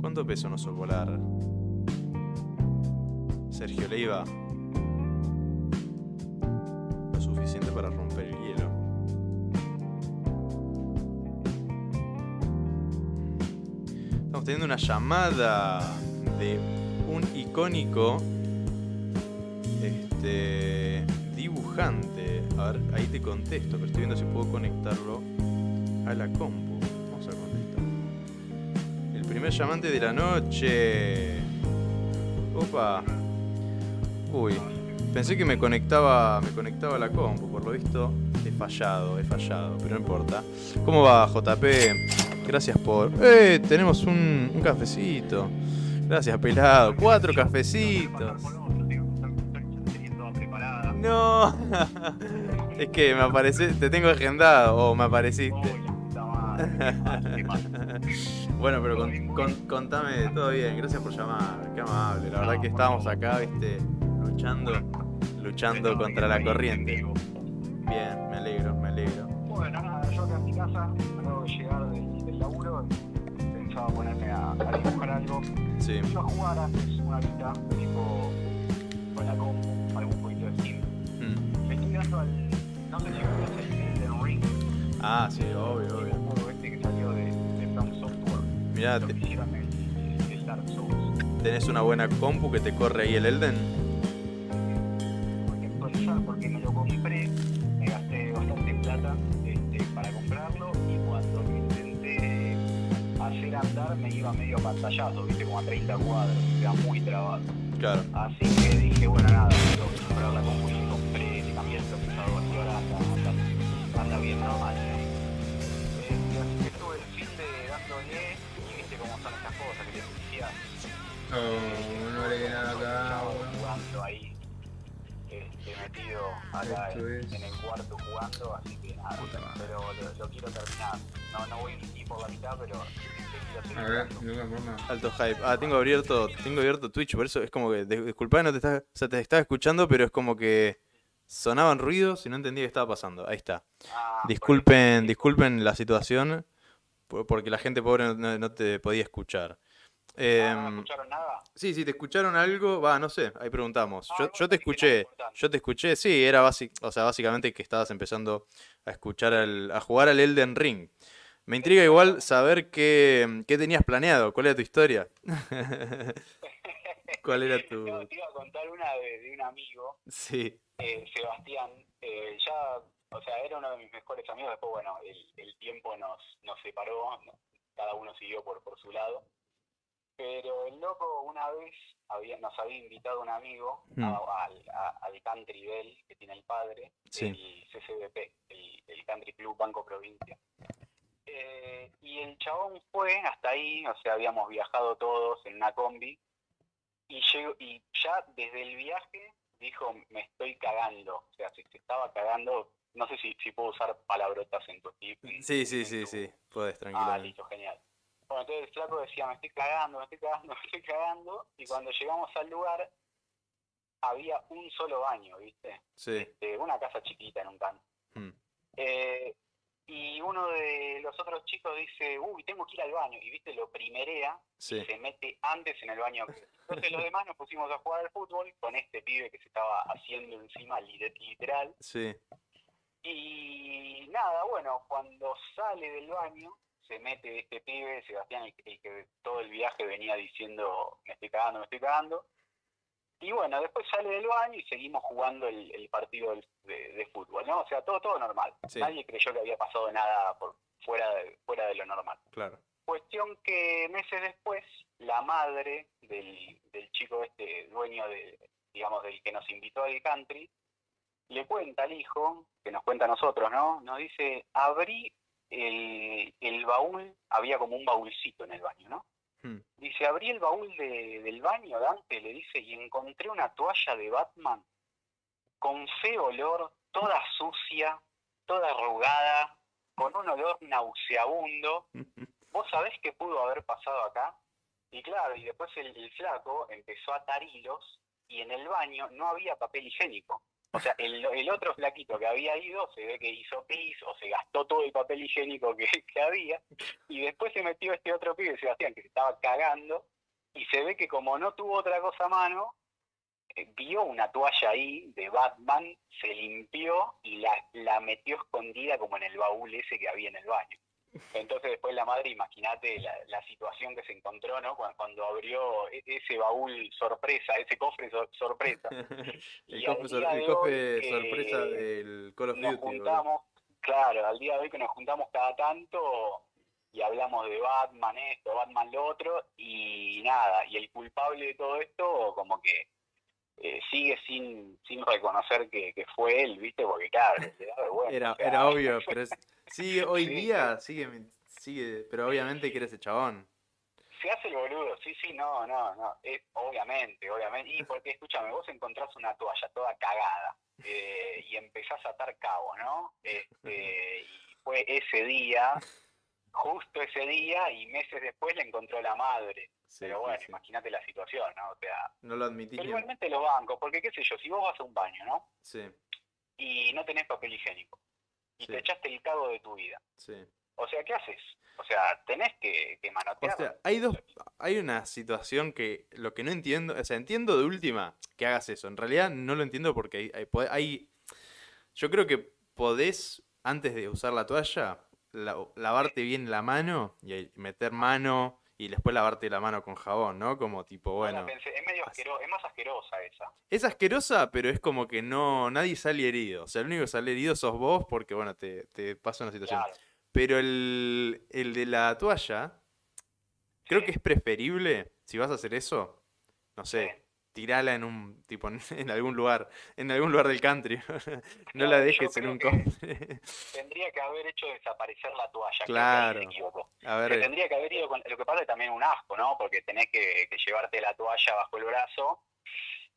¿Cuánto pesa un oso polar? Sergio Leiva. Lo suficiente para romper el hielo. Estamos teniendo una llamada de un icónico este dibujante. A ver, ahí te contesto, pero estoy viendo si puedo conectarlo a la compu. Primer llamante de la noche. Opa. Uy, pensé que me conectaba, me conectaba a la compu, por lo visto he fallado, he fallado, pero no importa. ¿Cómo va, JP? Gracias por... ¡Eh! Tenemos un, un cafecito. Gracias, pelado. Cuatro cafecitos. No. es que me aparece, te tengo agendado o me apareciste. Bueno, pero con- con- contame, todo bien, gracias por llamar, qué amable. La verdad que estábamos acá, viste, luchando, luchando contra la corriente. Bien, me alegro, me alegro. Bueno, nada, yo acá en mi casa, acabo de llegar del, del laburo y pensaba ponerme a, a dibujar algo. Sí, a jugar antes una horita, tipo con la compu, algún poquito de Steam. Mm. Le estoy dando al. No sé si conoces el Elden Ring, Ah, sí, obvio, obvio. Mirá, te- el, el Dark Souls. tenés una buena compu que te corre ahí el Elden. Tuve que actualizar porque me lo compré, me gasté bastante plata este, para comprarlo y cuando lo intenté hacer andar me iba medio pantallazo, viste, como a 30 cuadros, era muy trabado. Claro. Así que dije, bueno, nada, tengo que comprar la compu y compré, cambié el procesador y ahora anda, anda, anda bien normal. Oh, no le nada acá, jugando ahí, este, metido acá en, es- en el cuarto jugando, así que nada, pero lo, lo quiero terminar. No, no voy ni por la mitad, pero A ver. Alto hype. Ah, tengo abierto, tengo abierto Twitch, por eso es como que, dis- disculpa, no te estás, o sea, te estaba escuchando, pero es como que sonaban ruidos y no entendía qué estaba pasando. Ahí está. Ah, Disculpen, disculpen la situación, por- porque la gente pobre no, no te podía escuchar. Ah, ¿No Em, escucharon nada? sí, sí, te escucharon algo, va, no sé, ahí preguntamos. Ah, Yo, yo te escuché, yo te escuché, sí, era básic, o sea, básicamente que estabas empezando a escuchar al, a jugar al Elden Ring. Me intriga igual saber qué, qué tenías planeado, cuál era tu historia. ¿Cuál era tu...? No, te iba a contar una de, de un amigo, Sí, eh, Sebastián, eh, ya, o sea, era uno de mis mejores amigos, después, bueno, el, el tiempo nos, nos separó, no- cada uno siguió por, por su lado, pero el loco una vez había, nos había invitado un amigo a- al, a- al Country Bell que tiene el padre, Sí. el CCBP, el, el Country Club Banco Provincia. Eh, y el chabón fue hasta ahí, o sea, habíamos viajado todos en una combi, y, llegó, y ya desde el viaje dijo, me estoy cagando, o sea, se, se estaba cagando, no sé si, si puedo usar palabrotas en tu en- sí, sí, sí, tu- sí, puedes Ah, tranquilamente. listo, genial. Bueno, entonces el flaco decía, me estoy cagando, me estoy cagando, me estoy cagando, y cuando llegamos al lugar había un solo baño, ¿viste? Sí. Este, una casa chiquita en un campo. mm, Eh, y uno de los otros chicos dice, uy, tengo que ir al baño. Y viste, lo primerea Sí. y se mete antes en el baño. Entonces los demás nos pusimos a jugar al fútbol con este pibe que se estaba haciendo encima li- literal. Sí. Y nada, bueno, cuando sale del baño, se mete este pibe, Sebastián, el, que- el que todo el viaje venía diciendo, me estoy cagando, me estoy cagando. Y bueno, después sale del baño y seguimos jugando el, el partido de, de fútbol, ¿no? O sea, todo todo normal. Sí. Nadie creyó que había pasado nada por fuera de, fuera de lo normal. Claro. Cuestión que meses después, la madre del, del chico este, dueño de, digamos, del que nos invitó al country, le cuenta al hijo, que nos cuenta a nosotros, ¿no? Nos dice, abrí el, el baúl, había como un baúlcito en el baño, ¿no? Hmm. Dice, abrí el baúl de- del baño, Dante, le dice, y encontré una toalla de Batman con feo olor, toda sucia, toda arrugada, con un olor nauseabundo. ¿Vos sabés qué pudo haber pasado acá? Y claro, y después el, el flaco empezó a atar hilos y en el baño no había papel higiénico. O sea, el, otro flaquito que había ido se ve que hizo pis o se gastó todo el papel higiénico que, había. Y después se metió este otro pibe, Sebastián, que se estaba cagando. Y se ve que como no tuvo otra cosa a mano, eh, vio una toalla ahí de Batman, se limpió y la, la metió escondida como en el baúl ese que había en el baño. Entonces después la madre, imagínate la, la situación que se encontró, ¿no? Cuando, cuando abrió e- ese baúl sorpresa, ese cofre sor- sorpresa. el cofre, sor- día el de cofre hoy, sorpresa eh, del Call of nos Duty. boludo. juntamos, claro, al día de hoy que nos juntamos cada tanto y hablamos de Batman esto, Batman lo otro, y nada, y el culpable de todo esto como que eh, sigue sin, sin reconocer que, que fue él, ¿viste? Porque claro, le da vergüenza, Era, era obvio, pero es- sigue hoy Sí, día, sigue, sigue, pero obviamente que eres ese chabón. Se hace el boludo, sí, sí, no, no, no, es, obviamente, obviamente, y porque escúchame, vos encontrás una toalla toda cagada eh, y empezás a atar cabo, ¿no? Este, y fue ese día, justo ese día, y meses después le encontró la madre. Sí, Pero bueno, sí. imagínate la situación, ¿no? O sea, No lo admitís pero igualmente los bancos, porque qué sé yo, si vos vas a un baño, ¿no? Sí, Y no tenés papel higiénico, y te echaste el cago de tu vida, sí. o sea, ¿qué haces? O sea, tenés que, que O manotear. sea, hay dos, hay una situación que lo que no entiendo, o sea, entiendo de última que hagas eso. En realidad no lo entiendo porque hay, hay- yo creo que podés antes de usar la toalla la- lavarte bien la mano y ahí meter mano y después lavarte la mano con jabón, ¿no? Como tipo, bueno, pensé, es medio así. asquero- es más asquerosa esa. es asquerosa, pero es como que no, nadie sale herido. O sea, el único que sale herido sos vos porque, bueno, te, te pasa una situación. Claro. Pero el, el de la toalla, creo Sí. que es preferible, si vas a hacer eso, no sé, Sí. Tirala en un, tipo, en, algún lugar, en algún lugar del country. no la Claro, dejes en un. Tendría que haber hecho desaparecer la toalla. Claro. A Que ver, tendría que haber ido con... Lo que pasa es también un asco, ¿no? Porque tenés que, que llevarte la toalla bajo el brazo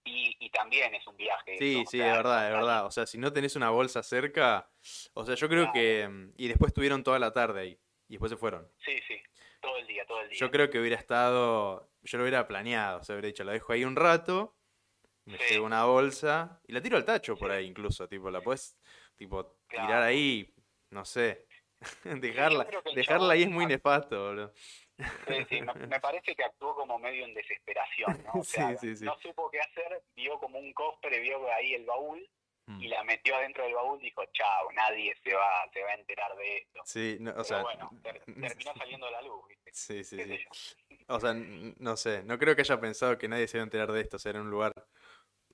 y, y también es un viaje. sí, sí, es verdad, es verdad. O sea, si no tenés una bolsa cerca, o sea, yo creo que... mm, Y después estuvieron toda la tarde ahí, y después se fueron. Sí, sí. Todo el día, todo el día. Yo creo que hubiera estado, yo lo hubiera planeado, o sea, hubiera dicho, la dejo ahí un rato, me Sí. llevo una bolsa y la tiro al tacho por Sí. ahí incluso, tipo, la puedes, tipo, tirar ahí, no sé, dejarla, dejarla ahí es muy nefasto, boludo. Sí, sí, me, parece que actuó como medio en desesperación, ¿no? O Sí, sea, sí, sí. no supo qué hacer, vio como un cofre, vio ahí el baúl. Y la metió adentro del baúl, dijo, chao, nadie se va, se va a enterar de esto. Sí, no, o Pero sea, bueno, ter- terminó saliendo a la luz, ¿viste? sí, sí, sí. O sea, no sé, no creo que haya pensado que nadie se iba a enterar de esto, o sea, era un lugar,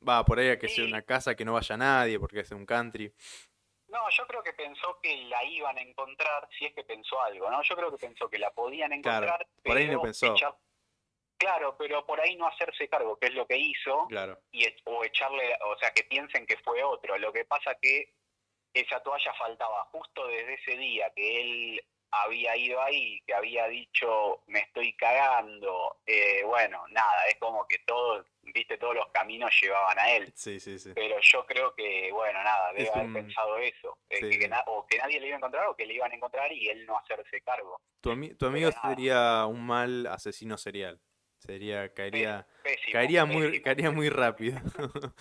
va, por ahí a que sea una casa que no vaya nadie, porque es un country. No, yo creo que pensó que la iban a encontrar, si es que pensó algo, ¿no? Yo creo que pensó que la podían Claro, encontrar, por ahí no pensó. echar- Claro, pero por ahí no hacerse cargo, que es lo que hizo, Claro, y o echarle, o sea, que piensen que fue otro. Lo que pasa que esa toalla faltaba justo desde ese día que él había ido ahí, que había dicho me estoy cagando, eh, bueno, nada, es como que todo, viste, todos los caminos llevaban a él. sí, sí, sí. Pero yo creo que, bueno, nada, debe Es haber un- pensado eso, eh, que, o que nadie le iba a encontrar o que le iban a encontrar y él no hacerse cargo. Tu, ami- tu amigo sería un mal asesino serial. Sería, caería, Pésimo. caería muy, pésimo, caería muy rápido.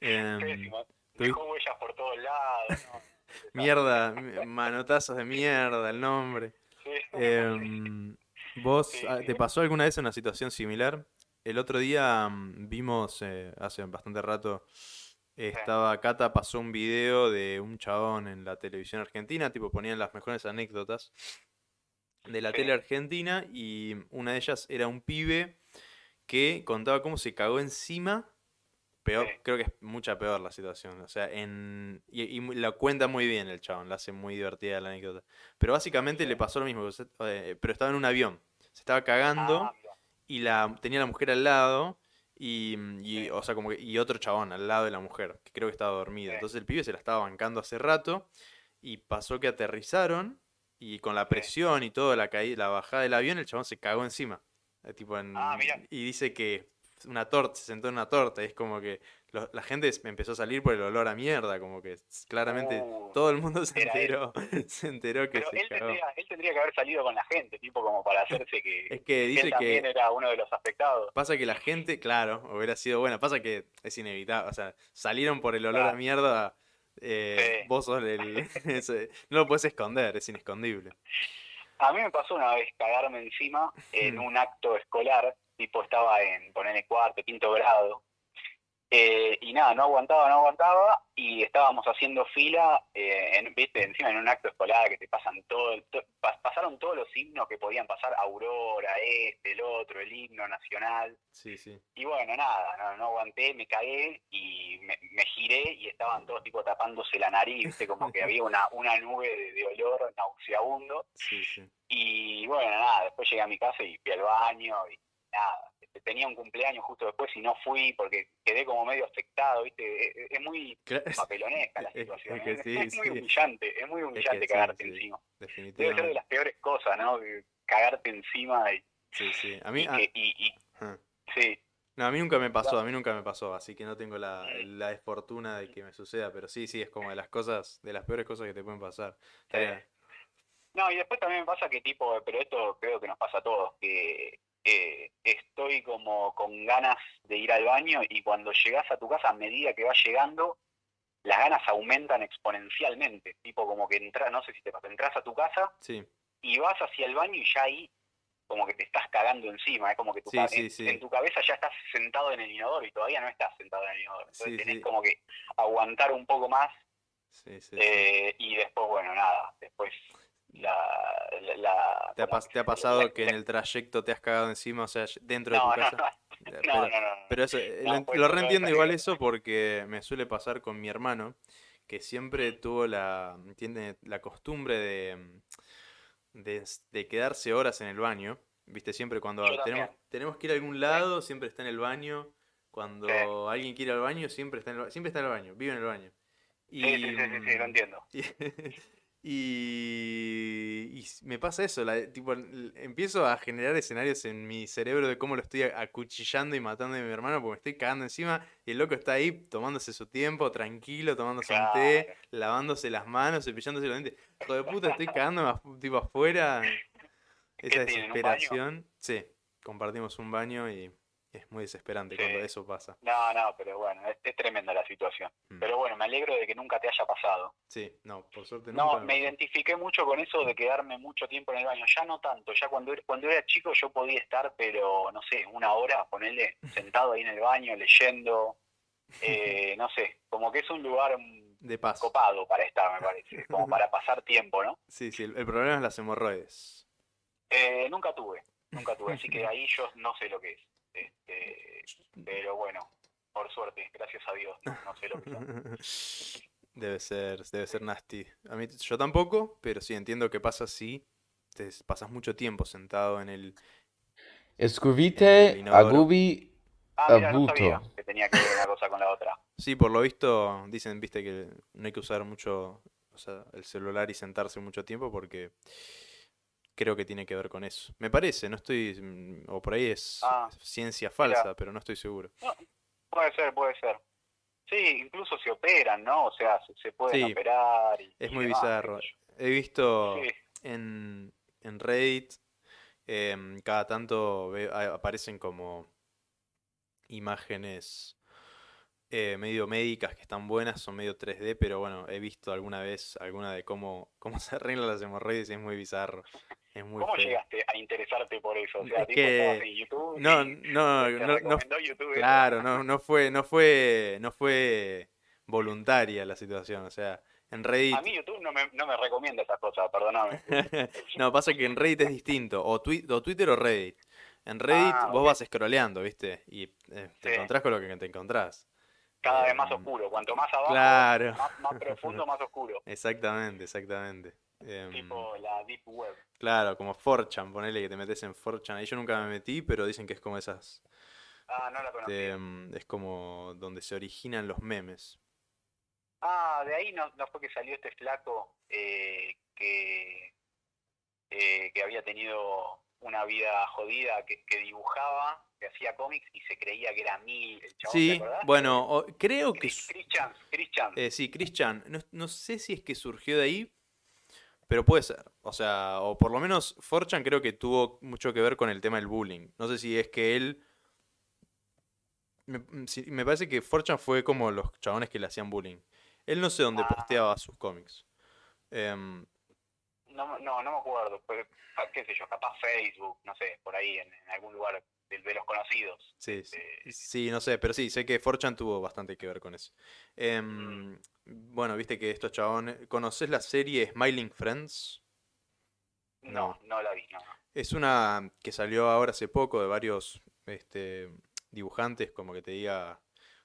Em, pésimo. tu- Dejó huellas por todos lados, ¿no? mierda, mi- manotazos de mierda, el nombre. Sí. Em, ¿Vos Sí, ah, sí. te pasó alguna vez una situación similar? El otro día mm, vimos, eh, hace bastante rato, estaba Cata, pasó un video de un chabón en la televisión argentina, tipo ponían las mejores anécdotas de la tele argentina y una de ellas era un pibe que contaba cómo se cagó encima. Peor, creo que es mucha peor la situación. O sea, en. Y, la cuenta muy bien el chabón, la hace muy divertida la anécdota. Pero básicamente le pasó lo mismo, eh, pero estaba en un avión. Se estaba cagando Ah, y la tenía la mujer al lado. Y, o sea, como que, y otro chabón al lado de la mujer, que creo que estaba dormida. Sí. Entonces el pibe se la estaba bancando hace rato. Y pasó que aterrizaron. Y con la presión y todo, la caída, la bajada del avión, el chabón se cagó encima. Eh, tipo en- Ah, mira. y dice que una torta, se sentó en una torta, y es como que lo- la gente empezó a salir por el olor a mierda, como que claramente Uh, todo el mundo se era él. enteró, se enteró que Pero se él cagó. tendría, él tendría que haber salido con la gente, tipo como para hacerse que, Es que que dice él también que era uno de los afectados. pasa que la gente, claro, hubiera sido buena, pasa que es inevitable, o sea, salieron por el olor a mierda, eh, Sí. vos sos el, ese- no lo puedes esconder, es inescondible. A mí me pasó una vez cagarme encima en Mm. un acto escolar, tipo estaba en ponerle cuarto, quinto grado, eh, y nada, no aguantaba, no aguantaba, y estábamos haciendo fila, eh, en, viste, encima en un acto escolar que te pasan todo, to- pasaron todos los himnos que podían pasar, Aurora, este, el otro, el himno nacional, Sí, sí. y bueno, nada, no, no aguanté, me cagué y me, me giré y estaban todos tipo tapándose la nariz, viste, como que había una, una nube de, de olor nauseabundo. Sí, sí. Y bueno, nada, después llegué a mi casa y fui al baño y nada. Tenía un cumpleaños justo después y no fui porque quedé como medio afectado, ¿viste? Es, es muy papelonesca la Es- es situación. que Es, sí, es muy sí. humillante, es muy humillante sí, cagarte sí. encima. Debe ser de las peores cosas, ¿no? Que Cagarte encima y, Sí, sí. A mí, y a- que- y- y- ajá. sí, No, a mí nunca me pasó, a mí nunca me pasó, así que no tengo la, la desfortuna de que me suceda, pero sí, sí, es como de las cosas, de las peores cosas que te pueden pasar. Eh, No, y después también me pasa que tipo, pero esto creo que nos pasa a todos, que eh, estoy como con ganas de ir al baño y cuando llegas a tu casa, a medida que vas llegando, las ganas aumentan exponencialmente. Tipo como que entras, no sé si te pasa, entras a tu casa sí, y vas hacia el baño y ya ahí como que te estás cagando encima, es como que tu Sí, ca- sí, en, tu cabeza ya estás sentado en el inodoro y todavía no estás sentado en el inodoro. Entonces tenés como que aguantar un poco más eh, y después, bueno, nada, después la... la- ¿Te ha, como pas- te ha la- pasado que en el trayecto te has cagado encima, o sea, dentro de tu no, casa? no, pero-. Pero eso, eh, lo, pues lo reentiendo igual eso porque me suele pasar con mi hermano, que siempre tuvo la, tiene la costumbre de, mm, de, quedarse horas en el baño. Viste, siempre cuando tenemos, tenemos que ir a algún lado, siempre está en el baño. Cuando alguien quiere ir al baño, siempre está en el, siempre está en el baño, vive en el baño. Sí, sí, sí, sí, sí, lo mm, entiendo. Y, y me pasa eso, la- tipo, empiezo a generar escenarios en mi cerebro de cómo lo estoy acuchillando y matando a mi hermano porque me estoy cagando encima y el loco está ahí tomándose su tiempo, tranquilo, tomándose un té, lavándose las manos, cepillándose los dientes. Hijo de puta, estoy cagando tipo afuera. Esa desesperación. Sí, compartimos un baño y es muy desesperante cuando eso pasa. No, no, pero bueno, es, es tremenda la situación. Mm. Pero bueno, me alegro de que nunca te haya pasado. Sí, no, por suerte No, nunca me pasó. identifiqué mucho con eso de quedarme mucho tiempo en el baño. Ya no tanto, ya cuando, era- cuando era chico yo podía estar, pero no sé, una hora, ponerle, sentado ahí en el baño, leyendo. eh, no sé, como que es un lugar mm, De paso. copado para estar, me parece, como para pasar tiempo, ¿no? Sí, sí, el, el problema es las hemorroides. Eh, nunca tuve, nunca tuve, así que ahí yo no sé lo que es. Este, pero bueno, por suerte, gracias a Dios, no, no sé lo que son. Debe ser, debe ser nasty. A mí, yo tampoco, pero sí entiendo que pasa así. Te pasas mucho tiempo sentado en el. El Escuvite inodoro. agubi Ah, mira, no sabía abuto. que tenía que ver una cosa con la otra. Sí, por lo visto, dicen, viste, que no hay que usar mucho, o sea, el celular y sentarse mucho tiempo porque creo que tiene que ver con eso. Me parece, no estoy, mm, o por ahí es Ah, ciencia falsa, pero no estoy seguro. Puede ser, puede ser. Sí, incluso se operan, ¿no? O sea, se, se pueden Sí, operar. Y, Es y muy demás, bizarro. He visto. Sí, en, en Reddit, em, cada tanto ve- aparecen como imágenes eh, medio médicas que están buenas, son medio 3D, pero bueno, he visto alguna vez alguna de cómo, cómo se arreglan las hemorroides y es muy bizarro. Es muy ¿Cómo feo. llegaste a interesarte por eso? O sea, Es tipo, que- en YouTube No, y no, te no, no, YouTube claro, no, no fue, no fue, no fue voluntaria la situación, o sea, en Reddit A mí YouTube no me, no me recomienda esas cosas, perdóname. No, pasa que en Reddit es distinto, o, twi- o Twitter o Reddit. En Reddit Ah, vos vas scrolleando, ¿viste? Y eh, te Sí. encontrás con lo que te encontrás. Cada vez más Em, oscuro. Cuanto más abajo, Claro. más, más profundo, más oscuro. Exactamente, exactamente. Em, Tipo la Deep Web. claro, como 4chan, ponele que te metes en 4chan. Ahí yo nunca me metí, pero dicen que es como esas. Ah, no la conocí. de, em, es como donde se originan los memes. Ah, de ahí no, no fue que salió este flaco eh, que, eh, que había tenido una vida jodida, que, que dibujaba, que hacía cómics y se creía que era mil. El chabón, ¿te Sí, bueno, creo que... Chris, Chance. eh, sí, Chris Chan. No, no sé si es que surgió de ahí, pero puede ser. O sea, o por lo menos 4chan creo que tuvo mucho que ver con el tema del bullying. No sé si es que él... Me, mm, me parece que 4chan fue como los chabones que le hacían bullying. Él no sé dónde Ah. posteaba sus cómics. Em, No, no, no me acuerdo, qué sé yo, capaz Facebook, no sé, por ahí en, en algún lugar de, de los conocidos. Sí, sí, Eh, sí, no sé, pero sí, sé que 4chan tuvo bastante que ver con eso. Em, bueno, viste que estos chabones... ¿Conoces la serie Smiling Friends? no, no la vi, no. Es una que salió ahora hace poco de varios este, dibujantes, como que te diga,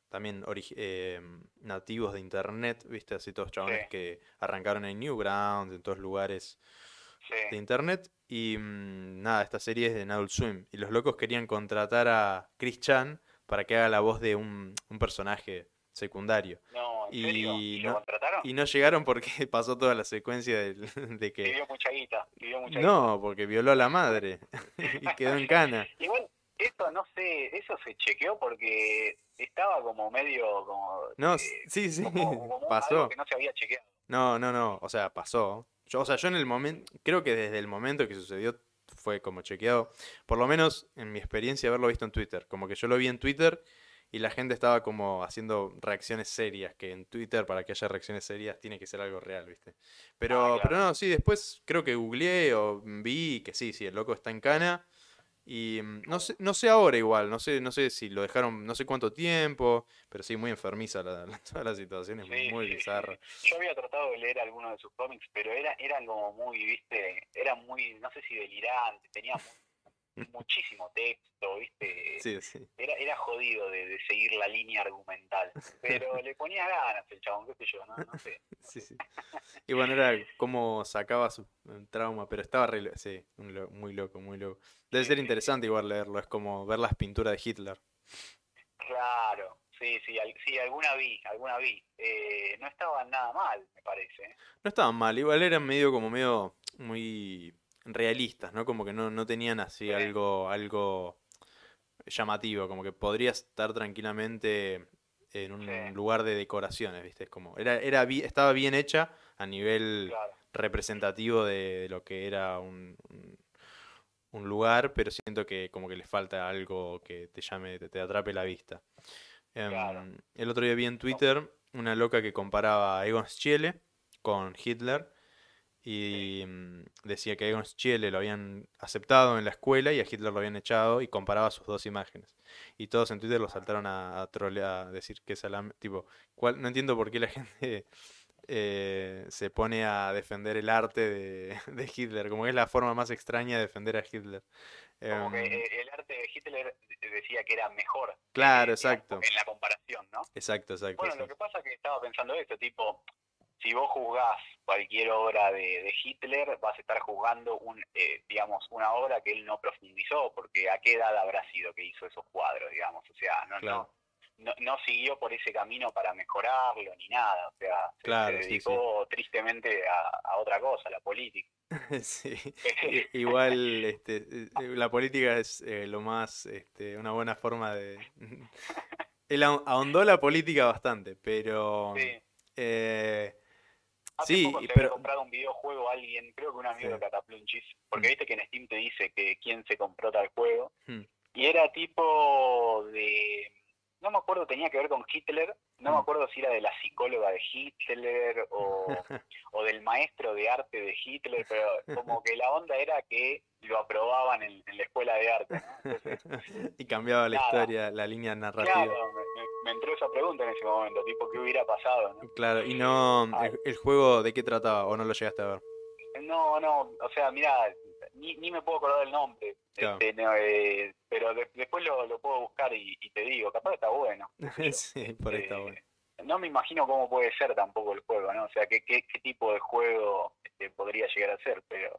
también eh, nativos de internet, viste, así todos chabones Sí. que arrancaron en Newgrounds, en todos lugares de internet. Y mm, nada, esta serie es de Adult Swim. Y los locos querían contratar a Chris Chan para que haga la voz de un, un personaje secundario. No, ¿en Y serio? ¿Y no- contrataron? Y no llegaron porque pasó toda la secuencia del- de que... Pidió mucha guita, pidió mucha No, porque violó a la madre y quedó en cana. guita. Igual, eso no sé, eso se chequeó porque estaba como medio como... No, eh, sí, sí, como- como algo pasó. que no se había chequeado. No, no, no, o sea, pasó. Yo, o sea, yo en el momento, creo que desde el momento que sucedió fue como chequeado, por lo menos en mi experiencia haberlo visto en Twitter, como que yo lo vi en Twitter y la gente estaba como haciendo reacciones serias, que en Twitter para que haya reacciones serias tiene que ser algo real, ¿viste? Pero, Ah, claro. pero no, sí, después creo que googleé o vi que sí, sí, el loco está en cana. Y mm, no sé, no sé ahora igual, no sé, no sé si lo dejaron, no sé cuánto tiempo, pero sí, muy enfermiza la, la- toda la situación, es Sí, muy sí, sí. bizarra. Yo había tratado de leer algunos de sus cómics, pero era, eran como muy, viste, era muy, no sé si delirante, tenía muchísimo texto, viste, Sí, sí. era, era jodido de, de seguir la línea argumental, pero le ponía ganas el chabón, qué sé yo, no, no sé. Sí, sí. Y bueno, era como sacaba su trauma, pero estaba re, sí, muy loco, muy loco. Debe ser interesante igual leerlo, es como ver las pinturas de Hitler. Claro, sí, sí, sí, alguna vi, alguna vi. Eh, no estaban nada mal, me parece. ¿eh? No estaban mal, igual eran medio como medio muy realistas, ¿no? Como que no, no tenían así Sí. algo, algo llamativo, como que podría estar tranquilamente en un Sí. lugar de decoraciones, ¿viste? Es como, era, era estaba bien hecha a nivel Claro, representativo de, de lo que era un, un- un lugar, pero siento que como que le falta algo que te llame, te, te atrape la vista. Em, el otro día vi en Twitter una loca que comparaba a Egon Schiele con Hitler y mm, decía que a Egon Schiele lo habían aceptado en la escuela y a Hitler lo habían echado y comparaba sus dos imágenes. Y todos en Twitter lo saltaron a, a trolear, a decir que esa la- tipo, ¿cuál? no entiendo por qué la gente eh, se pone a defender el arte de, de Hitler, como que es la forma más extraña de defender a Hitler. como que Em, eh, el arte de Hitler decía que era mejor. Claro, exacto. En la comparación, ¿no? exacto, exacto. Bueno, lo que pasa es que estaba pensando esto, tipo, si vos juzgás cualquier obra de, de Hitler, vas a estar juzgando, un, eh, digamos, una obra que él no profundizó, porque a qué edad habrá sido que hizo esos cuadros, digamos, o sea, no, Claro. no, no, no siguió por ese camino para mejorarlo ni nada, o sea, se, Claro, se sí, dedicó tristemente a, a otra cosa, a la política. Sí, igual este, eh, la política es eh, lo más, este, una buena forma de... Él ahon- ahondó la política bastante, pero... Sí. eh, Hace Sí, poco se pero- había comprado un videojuego a alguien, creo que un amigo Sí. de Cataplunchis, porque Mm. viste que en Steam te dice que quién se compró tal juego, Hmm. y era tipo no me acuerdo, tenía que ver con Hitler, no me Mm. acuerdo si era de la psicóloga de Hitler o, o del maestro de arte de Hitler, pero como que la onda era que lo aprobaban en, en la escuela de arte. ¿no? Entonces, y cambiaba la Nada. historia, la línea narrativa. claro, me, me- me entró esa pregunta en ese momento, tipo, ¿qué hubiera pasado? ¿no? Claro, y no, el, el juego de qué trataba o no lo llegaste a ver. No, no, o sea, mira, ni, ni me puedo acordar el nombre, Claro. este, no, eh, pero de- después lo, lo puedo buscar y, y te digo, capaz está bueno. sí, por ahí está Eh, bueno. No me imagino cómo puede ser tampoco el juego, ¿no? O sea, qué, qué, qué tipo de juego este, podría llegar a ser, pero,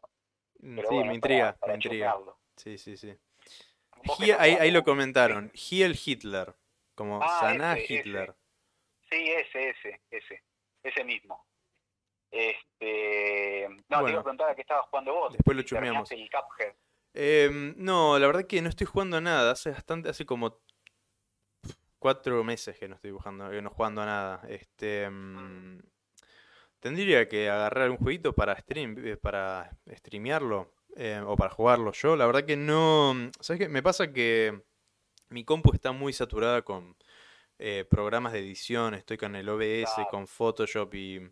Mm, pero Sí, bueno, me intriga, para, para me intriga. Sí, sí, sí. Ahí, ahí lo comentaron, Hiel Hitler, como Ah, Saná ese, ese. Hitler. Sí, ese, ese, ese, ese mismo. Este, no, te Bueno. iba a preguntar a qué estabas jugando vos. Después lo chusmeamos. el Cuphead. Em, no, la verdad que no estoy jugando a nada. Hace bastante, hace como cuatro meses que no estoy jugando, que no jugando a nada. Este, mm, tendría que agarrar un jueguito para stream, eh, para streamearlo eh, o para jugarlo yo. La verdad que no, ¿sabes qué? Me pasa que mi compu está muy saturada con eh, programas de edición. Estoy con el OBS, Claro. con Photoshop y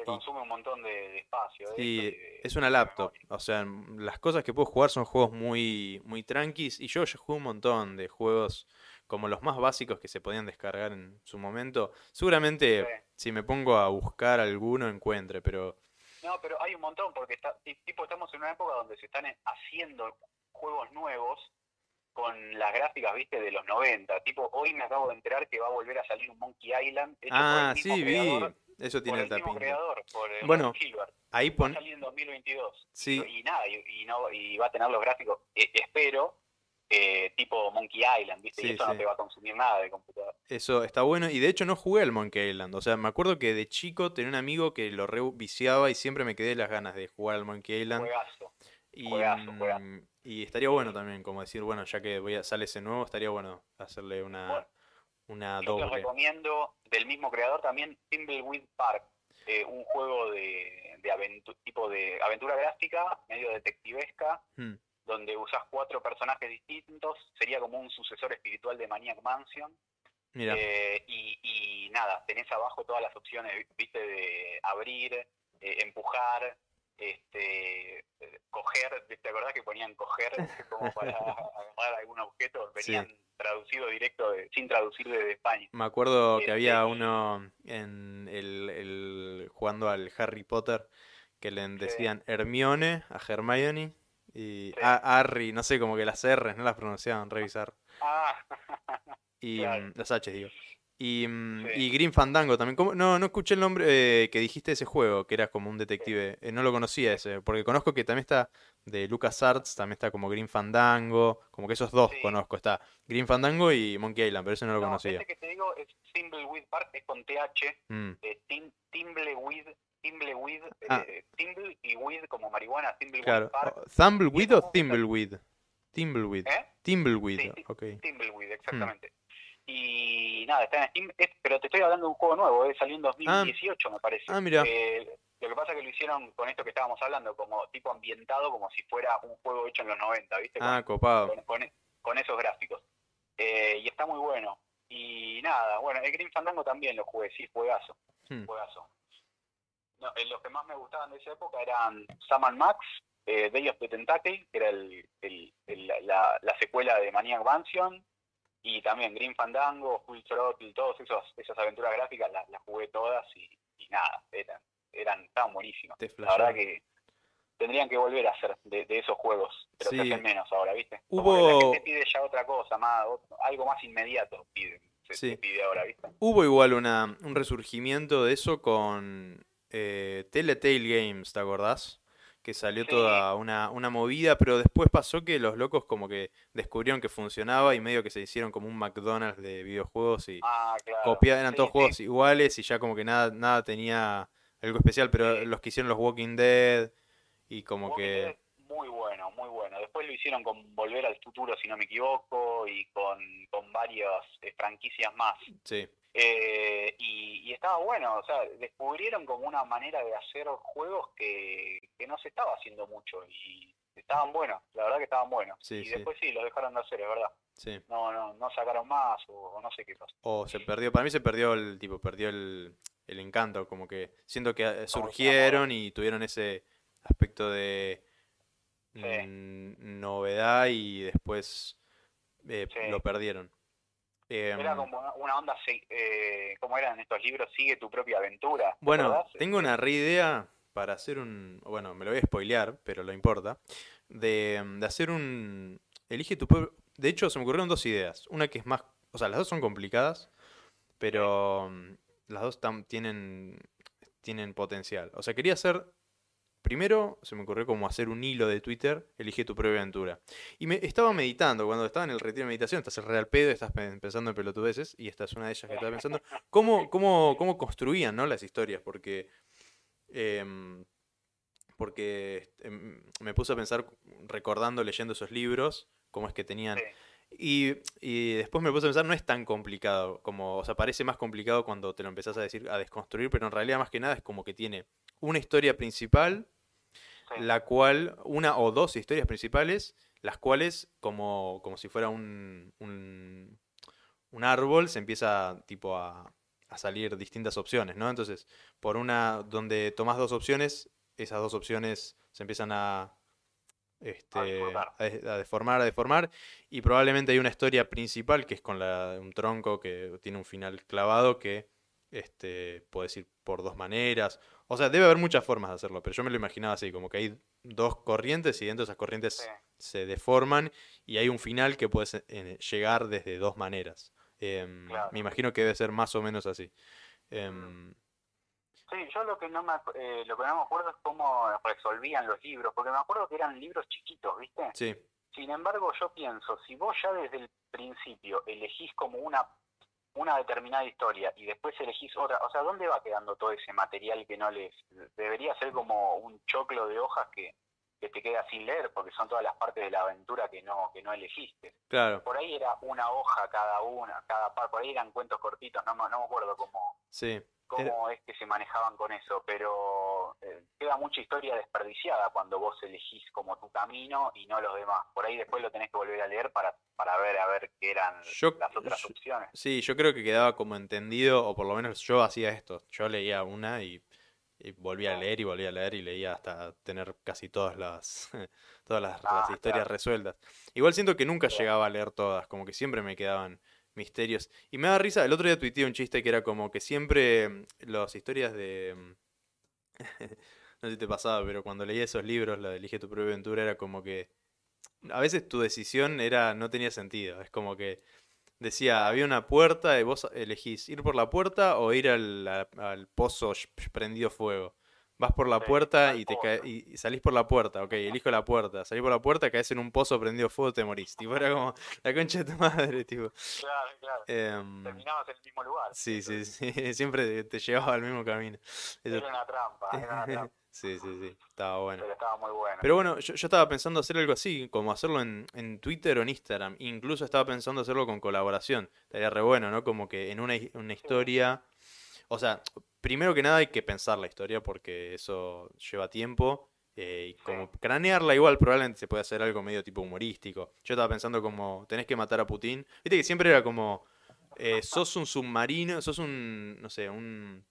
Te consume un montón de, de espacio. Sí, de- es una laptop. O sea, las cosas que puedo jugar son juegos muy, muy tranquis. Y yo ya jugué un montón de juegos como los más básicos que se podían descargar en su momento. Seguramente Sí. si me pongo a buscar alguno encuentre, pero No, pero hay un montón, porque está, ti- tipo estamos en una época donde se están eh, haciendo juegos nuevos con las gráficas, viste, de los 90. Tipo, hoy me acabo de enterar que va a volver a salir un Monkey Island hecho Ah, por el mismo sí, vi. Eso por tiene el mismo pinta. creador, por el Bueno, Gilbert. Ahí Va a pon... salir en 2022. Sí. Y, nada, y, y no, y va a tener los gráficos, eh, espero, eh, tipo Monkey Island, ¿viste? Sí, y eso sí. no te va a consumir nada de computador. Eso está bueno. Y de hecho no jugué al Monkey Island. O sea, me acuerdo que de chico tenía un amigo que lo re viciaba y siempre me quedé las ganas de jugar al Monkey Island. Juegazo. Y, Juegazo, juegazo. y estaría bueno también, como decir, bueno, ya que voy a, sale ese nuevo, estaría bueno hacerle una, Bueno, una Yo te doble. recomiendo del mismo creador también Thimbleweed Park, eh, un juego de, de aventu- tipo de aventura gráfica, medio detectivesca, Hmm, donde usas cuatro personajes distintos, sería como un sucesor espiritual de Maniac Mansion. Mira, Eh, y, y nada, tenés abajo todas las opciones, viste, de abrir, eh, empujar, este, coger, ¿te acordás que ponían coger como para agarrar algún objeto? Sí. Venían traducido directo, de- sin traducir desde España. me acuerdo que este, había uno en el, el- jugando al Harry Potter que le decían Hermione a Hermione y Sí. a Harry, no sé, como que las R's no las pronunciaban, revisar. Ah, Y Claro. mm, las H, digo. Y, mm, Sí. y Green Fandango también. ¿Cómo? No, no escuché el nombre eh, que dijiste de ese juego, que era como un detective. Eh, no lo conocía ese, porque conozco que también está de LucasArts, también está como Green Fandango, como que esos dos Sí. conozco. Está Green Fandango y Monkey Island, pero ese no lo no, conocía. este que te digo es Thimbleweed Park, es con TH, Mm, eh, Tim- Thimbleweed, Thimbleweed, Ah. eh, Thimble y Weed como marihuana, Thimbleweed claro. Park, Oh, ¿Thumbleweed Y o Thimbleweed? Thimbleweed. ¿eh? Thimbleweed, Sí, sí. ok. Thimbleweed, exactamente. Y nada, está en Steam, es- pero te estoy hablando de un juego nuevo, eh, salió en 2018 me parece. Ah, mira. Eh, lo que pasa es que lo hicieron con esto que estábamos hablando, como tipo ambientado, como si fuera un juego hecho en los 90, ¿viste? Con- Ah, copado. con, con- con esos gráficos. Eh, y está muy bueno. Y nada, bueno, el Green Fandango también lo jugué, sí, juegazo, Hmm. juegazo. No, eh, los que más me gustaban de esa época eran Sam and Max, eh, Day of the Tentacle, que era el, el- el- la, la secuela de Maniac Mansion, y también Green Fandango, Full Throttle, todas esas aventuras gráficas las, las jugué todas y, y nada, eran, eran, estaban buenísimas. La verdad que tendrían que volver a hacer de, de esos juegos, pero Sí. se hacen menos ahora, ¿viste? Hubo- que la gente pide ya otra cosa, más, algo más inmediato pide, se, Sí. se pide ahora, ¿viste? Hubo igual una, un resurgimiento de eso con eh, Telltale Games, ¿te acordás? Que salió toda una, una movida, pero después pasó que los locos como que descubrieron que funcionaba y medio que se hicieron como un McDonald's de videojuegos y Ah, claro. copiaban, eran Sí, todos sí. juegos iguales y ya como que nada, nada tenía algo especial, pero Sí. los que hicieron los Walking Dead y como Walking que... Dead, Muy bueno, muy bueno. Después lo hicieron con Volver al Futuro, si no me equivoco, y con, con varias eh, franquicias más. Sí, Eh, y, y estaba bueno, o sea, descubrieron como una manera de hacer juegos que, que no se estaba haciendo mucho y estaban buenos, la verdad que estaban buenos. Sí, y sí. después sí, los dejaron de hacer, es verdad. sí. No, no, no sacaron más o, o no sé qué pasó. O se perdió, para mí se perdió el tipo, perdió el, el encanto, como que siento que eh, surgieron y tuvieron ese aspecto de mm, novedad y después eh, lo perdieron. Era Em, como una, onda, eh, como eran estos libros, sigue tu propia aventura. ¿te bueno, acordás? tengo una re idea para hacer un, bueno, me lo voy a spoilear, pero no importa, de, de hacer un, elige tu propio, de hecho se me ocurrieron dos ideas, una que es más, o sea, las dos son complicadas, pero mm, las dos tam- tienen, tienen potencial. O sea, quería hacer, primero se me ocurrió como hacer un hilo de Twitter, elige tu propia aventura. Y me estaba meditando, cuando estaba en el retiro de meditación, estás el real pedo, estás pe- pensando en pelotudeces, y esta es una de ellas que estaba pensando, cómo, cómo, cómo construían, ¿no? las historias, porque, em, porque em, me puse a pensar, recordando, leyendo esos libros, cómo es que tenían... Y, y después me puse a pensar, no es tan complicado, como, o sea, parece más complicado cuando te lo empezás a decir, a desconstruir, pero en realidad más que nada es como que tiene una historia principal, Sí. la cual, una o dos historias principales, las cuales, como, como si fuera un, un, un árbol, se empieza tipo a, a salir distintas opciones, ¿no? Entonces, por una, donde tomás dos opciones, esas dos opciones se empiezan a, este, a, de- a deformar, a deformar, y probablemente hay una historia principal que es con la, un tronco que tiene un final clavado que este, puedes ir por dos maneras. O sea, debe haber muchas formas de hacerlo, pero yo me lo imaginaba así, como que hay dos corrientes y dentro de esas corrientes Sí. se deforman y hay un final que puedes eh, llegar desde dos maneras. Em, Claro. Me imagino que debe ser más o menos así. Em, Sí, yo lo que no me eh, lo que no me acuerdo es cómo resolvían los libros, porque me acuerdo que eran libros chiquitos, ¿viste? sí, Sin embargo, yo pienso, si vos ya desde el principio elegís como una una determinada historia y después elegís otra, o sea, ¿dónde va quedando todo ese material que no les debería ser como un choclo de hojas que, que te queda sin leer porque son todas las partes de la aventura que no que no elegiste? claro, Por ahí era una hoja cada una, cada par, por ahí eran cuentos cortitos, no, me- no me acuerdo cómo sí. Cómo es que se manejaban con eso, pero eh, queda mucha historia desperdiciada cuando vos elegís como tu camino y no los demás. Por ahí después lo tenés que volver a leer para, para ver a ver qué eran Yo- las otras yo- opciones. Sí, yo creo que quedaba como entendido, o por lo menos yo hacía esto. Yo leía una y, y volvía a leer y volvía a leer y leía hasta tener casi todas las, todas las, Ah, las historias claro. resueltas. Igual siento que nunca llegaba a leer todas, como que siempre me quedaban misterios. Y me da risa, el otro día tuiteé un chiste que era como que siempre mm, las historias de... mm, No sé si te pasaba, pero cuando leía esos libros, la de Elige tu propia aventura, era como que a veces tu decisión era no tenía sentido. Es como que decía, había una puerta y vos elegís ir por la puerta o ir al, al pozo prendido fuego. Vas por la Sí, puerta y te pozo. cae- y salís por la puerta, ok, elijo la puerta, salís por la puerta, caes en un pozo prendido fuego, te morís. Tipo, era como la concha de tu madre, tipo. Claro, claro. Em, Terminabas en el mismo lugar. sí, sí, sí, siempre te llevaba al mismo camino. Eso- Era una trampa, era una trampa, sí, sí, sí, estaba bueno. pero estaba muy bueno. Pero bueno, yo, yo estaba pensando hacer algo así, como hacerlo en, en Twitter o en Instagram. Incluso estaba pensando hacerlo con colaboración. Estaría re bueno, ¿no? Como que en una, una historia. O sea, primero que nada hay que pensar la historia porque eso lleva tiempo. eh, y como cranearla igual probablemente se puede hacer algo medio tipo humorístico. Yo estaba pensando como, tenés que matar a Putin. Viste que siempre era como, eh, sos un submarino, sos un, no sé, un,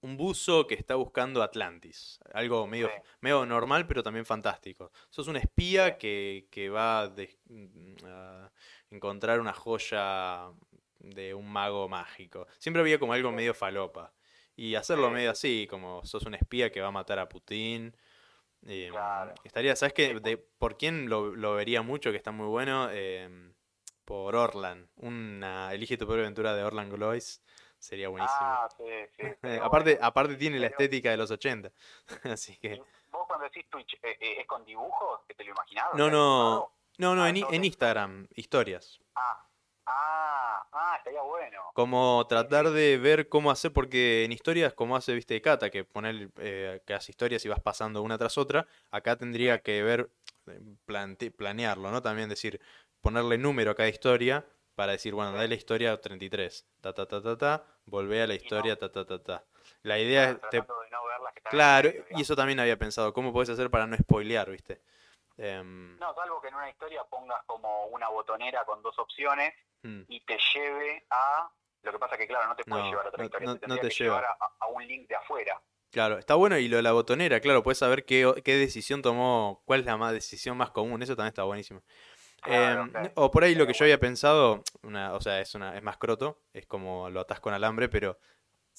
un buzo que está buscando Atlantis. Algo medio, Sí. medio normal, pero también fantástico. Sos un espía que, que va mm, a encontrar una joya de un mago mágico. Siempre había como algo medio falopa. Y hacerlo medio así, como sos un espía que va a matar a Putin. Eh, Claro. Estaría, ¿sabes qué? De, ¿Por quién lo, lo vería mucho? Que está muy bueno. Em, por Orlan. Una Elige tu propia aventura de Orlan Glois. Sería buenísimo. Ah, sí, sí. Aparte, aparte tiene la estética de los 80. Así ¿Y que. ¿Vos cuando decís Twitch, eh, eh, es con dibujos? ¿Que te lo imaginabas? No, ¿Está no. No, no, Ah, en, en Instagram, historias. Ah, ah, ah, estaría bueno. Como tratar de ver cómo hacer, porque en historias, como hace, viste, Cata, que poner, eh, que hace historias y vas pasando una tras otra, acá tendría que ver, eh, plante- planearlo, ¿no? También decir, ponerle número a cada historia para decir, bueno, da la historia 33, ta, ta, ta, ta, ta, volvé a la historia, ta, ta, ta, ta. La idea es, te- de no las que claro, y eso también había pensado, ¿cómo puedes hacer para no spoilear, viste? Em, No, salvo que en una historia pongas como una botonera con dos opciones mm. y te lleve a... Lo que pasa que, claro, no te puede No, llevar a otra no- historia, no- te no te lleva. llevar a, a un link de afuera. Claro, está bueno y lo de la botonera, claro, puedes saber qué, qué decisión tomó, cuál es la más decisión más común, eso también está buenísimo. Claro, Em, o por ahí lo que yo había pensado, una, o sea, es una, es más croto, es como lo atás con alambre, pero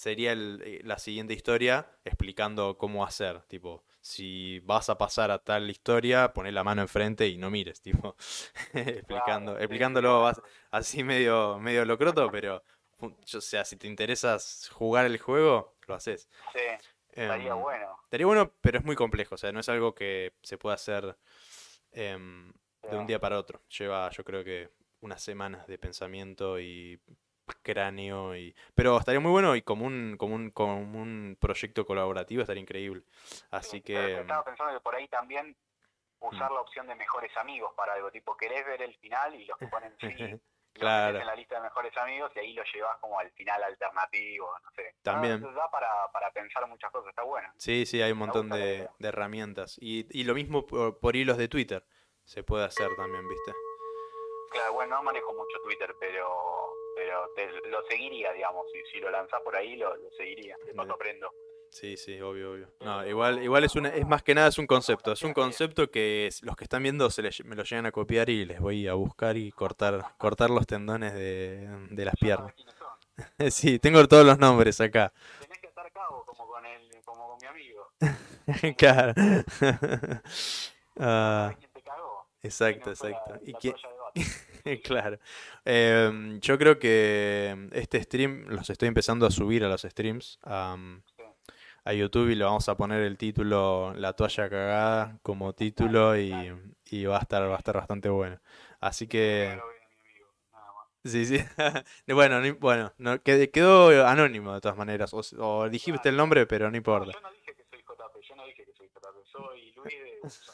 sería el- eh, la siguiente historia explicando cómo hacer, tipo, si vas a pasar a tal historia, poné la mano enfrente y no mires, tipo, explicando, Claro, explicándolo vas- así medio, medio lo croto, pero, o sea, si te interesas jugar el juego, lo haces. Sí, estaría Em, bueno. Estaría bueno, pero es muy complejo, o sea, no es algo que se pueda hacer em, de un día para otro. Lleva, yo creo que unas semanas de pensamiento y cráneo y pero estaría muy bueno y como un como un como un proyecto colaborativo estaría increíble así que estaba pensando que por ahí también usar Mm. la opción de mejores amigos para algo, tipo, querés ver el final y los que ponen sí, Claro. en la lista de mejores amigos y ahí lo llevas como al final alternativo, no sé. También. Da, da para, para pensar muchas cosas, está bueno. sí sí hay un montón de, de herramientas y, y lo mismo por, por hilos de Twitter se puede hacer también viste Claro, bueno, no manejo mucho Twitter, pero pero te, lo seguiría, digamos, si, si lo lanzás por ahí, lo, lo seguiría, de paso aprendo. Sí, sí, obvio, obvio. No, igual, igual es una, es más que nada es un concepto, es un concepto que los que están viendo se les- me lo llegan a copiar y les voy a buscar y cortar, cortar los tendones de, de las piernas. Sí, tengo todos los nombres acá. Tenés que atar cabo como con el, como con mi amigo. Claro. Ah, ¿Sabés quién te cagó? exacto, ¿Quién fue la- exacto. ¿Y quién-? Claro. Em, yo creo que este stream los estoy empezando a subir a los streams a YouTube y le vamos a poner el título La toalla cagada como título y, y va a estar va a estar bastante bueno. Así que sí, sí. Bueno, no bueno, no, qued- quedó anónimo de todas maneras. O, dijiste el nombre, pero No, importa. yo no dije que soy JP, yo no dije que soy Luis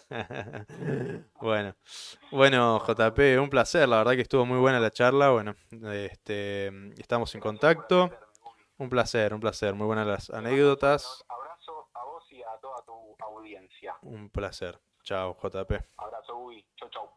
de. Bueno, bueno, JP, un placer, la verdad que estuvo muy buena la charla. Bueno, este, estamos en contacto. Un placer, un placer, muy buenas las anécdotas. Abrazo a vos y a toda tu audiencia. Un placer. Chao, JP. Abrazo, Uy. Chau, chau.